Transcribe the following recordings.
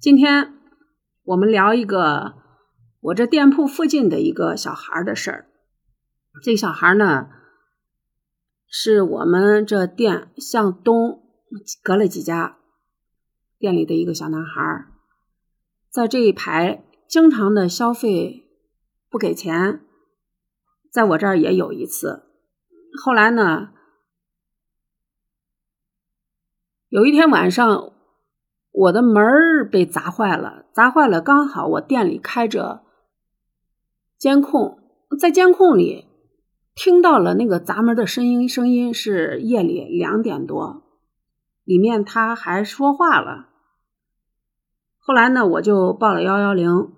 今天我们聊一个我这店铺附近的一个小孩的事儿。这小孩呢，是我们这店向东隔了几家店里的一个小男孩，在这一排经常的消费不给钱，在我这儿也有一次。后来呢，有一天晚上。我的门儿被砸坏了，砸坏了，刚好我店里开着监控，在监控里听到了那个砸门的声音，声音是夜里两点多，里面他还说话了。后来呢，我就报了幺幺零，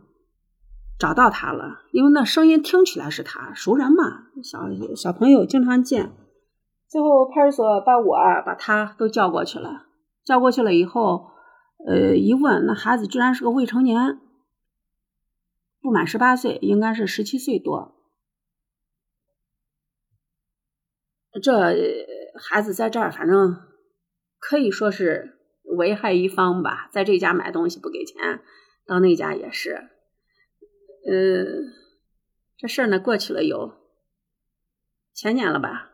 找到他了，因为那声音听起来是他熟人嘛，小小朋友经常见。最后派出所把我把他都叫过去了，叫过去了以后。呃，一问，那孩子居然是个未成年，不满十八岁，应该是十七岁多。这孩子在这儿，反正可以说是危害一方吧。在这家买东西不给钱，到那家也是。呃，这事儿呢，过去了有前年了吧？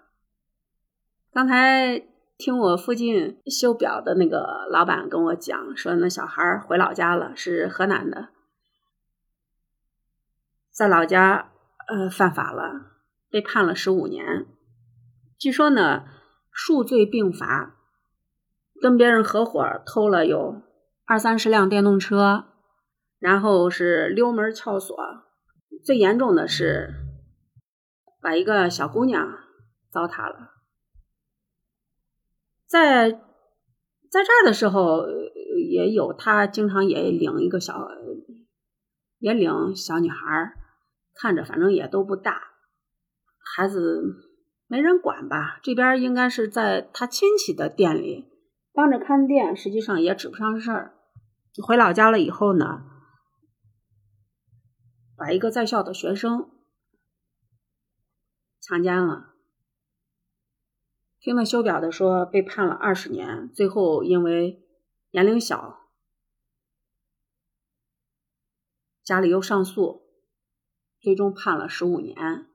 刚才。听我附近修表的那个老板跟我讲，说那小孩回老家了，是河南的，在老家呃犯法了，被判了十五年。据说呢，数罪并罚，跟别人合伙偷了有二三十辆电动车，然后是溜门撬锁，最严重的是把一个小姑娘糟蹋了。在在这儿的时候，也有他经常也领一个小，也领小女孩儿看着反正也都不大，孩子没人管吧？这边应该是在他亲戚的店里帮着看店，实际上也指不上事儿。回老家了以后呢，把一个在校的学生强奸了。听那修表的说，被判了二十年，最后因为年龄小，家里又上诉，最终判了十五年。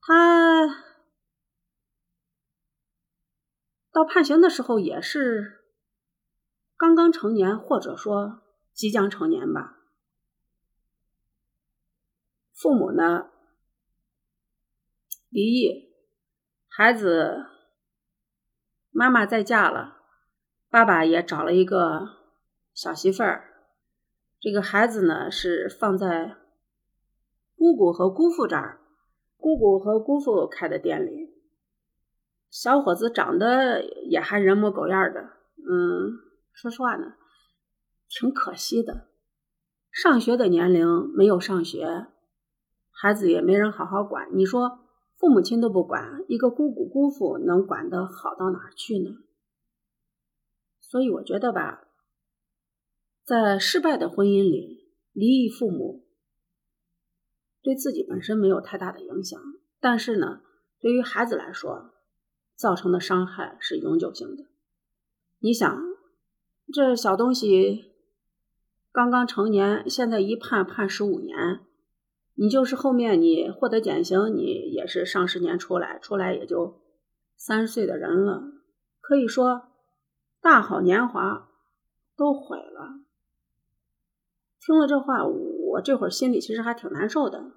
他到判刑的时候也是刚刚成年，或者说即将成年吧。父母呢，离异。孩子，妈妈再嫁了，爸爸也找了一个小媳妇儿。这个孩子呢是放在姑姑和姑父这儿，姑姑和姑父开的店里。小伙子长得也还人模狗样的，嗯，说实话呢，挺可惜的。上学的年龄没有上学，孩子也没人好好管。你说？父母亲都不管，一个姑姑姑父能管得好到哪儿去呢？所以我觉得吧，在失败的婚姻里，离异父母对自己本身没有太大的影响，但是呢，对于孩子来说，造成的伤害是永久性的。你想，这小东西刚刚成年，现在一判判十五年。你就是后面你获得减刑，你也是上十年出来，出来也就三十岁的人了，可以说大好年华都毁了。听了这话，我这会儿心里其实还挺难受的。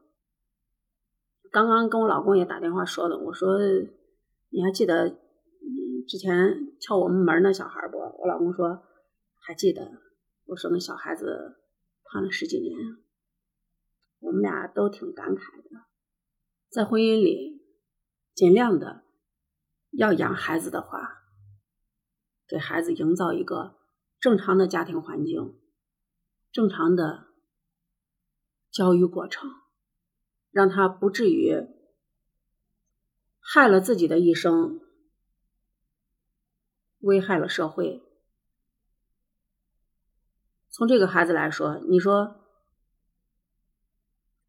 刚刚跟我老公也打电话说的，我说你还记得嗯之前敲我们门那小孩不？我老公说还记得。我说那小孩子判了十几年。我们俩都挺感慨的，在婚姻里，尽量的要养孩子的话，给孩子营造一个正常的家庭环境，正常的教育过程，让他不至于害了自己的一生，危害了社会。从这个孩子来说，你说。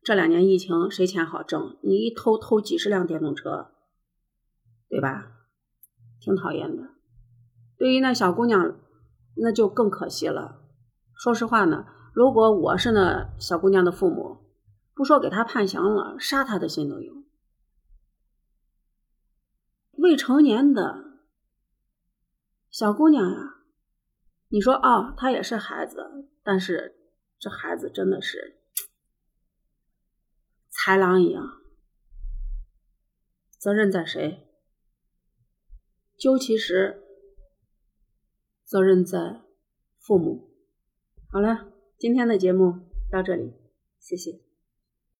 这两年疫情，谁钱好挣？你一偷偷几十辆电动车，对吧？挺讨厌的。对于那小姑娘那就更可惜了。说实话呢，如果我是那小姑娘的父母，不说给她判刑了，杀她的心都有。未成年的小姑娘呀，你说啊，她也是孩子，但是这孩子真的是豺狼一样。责任在谁？究其实，责任在父母。好了，今天的节目到这里，谢谢。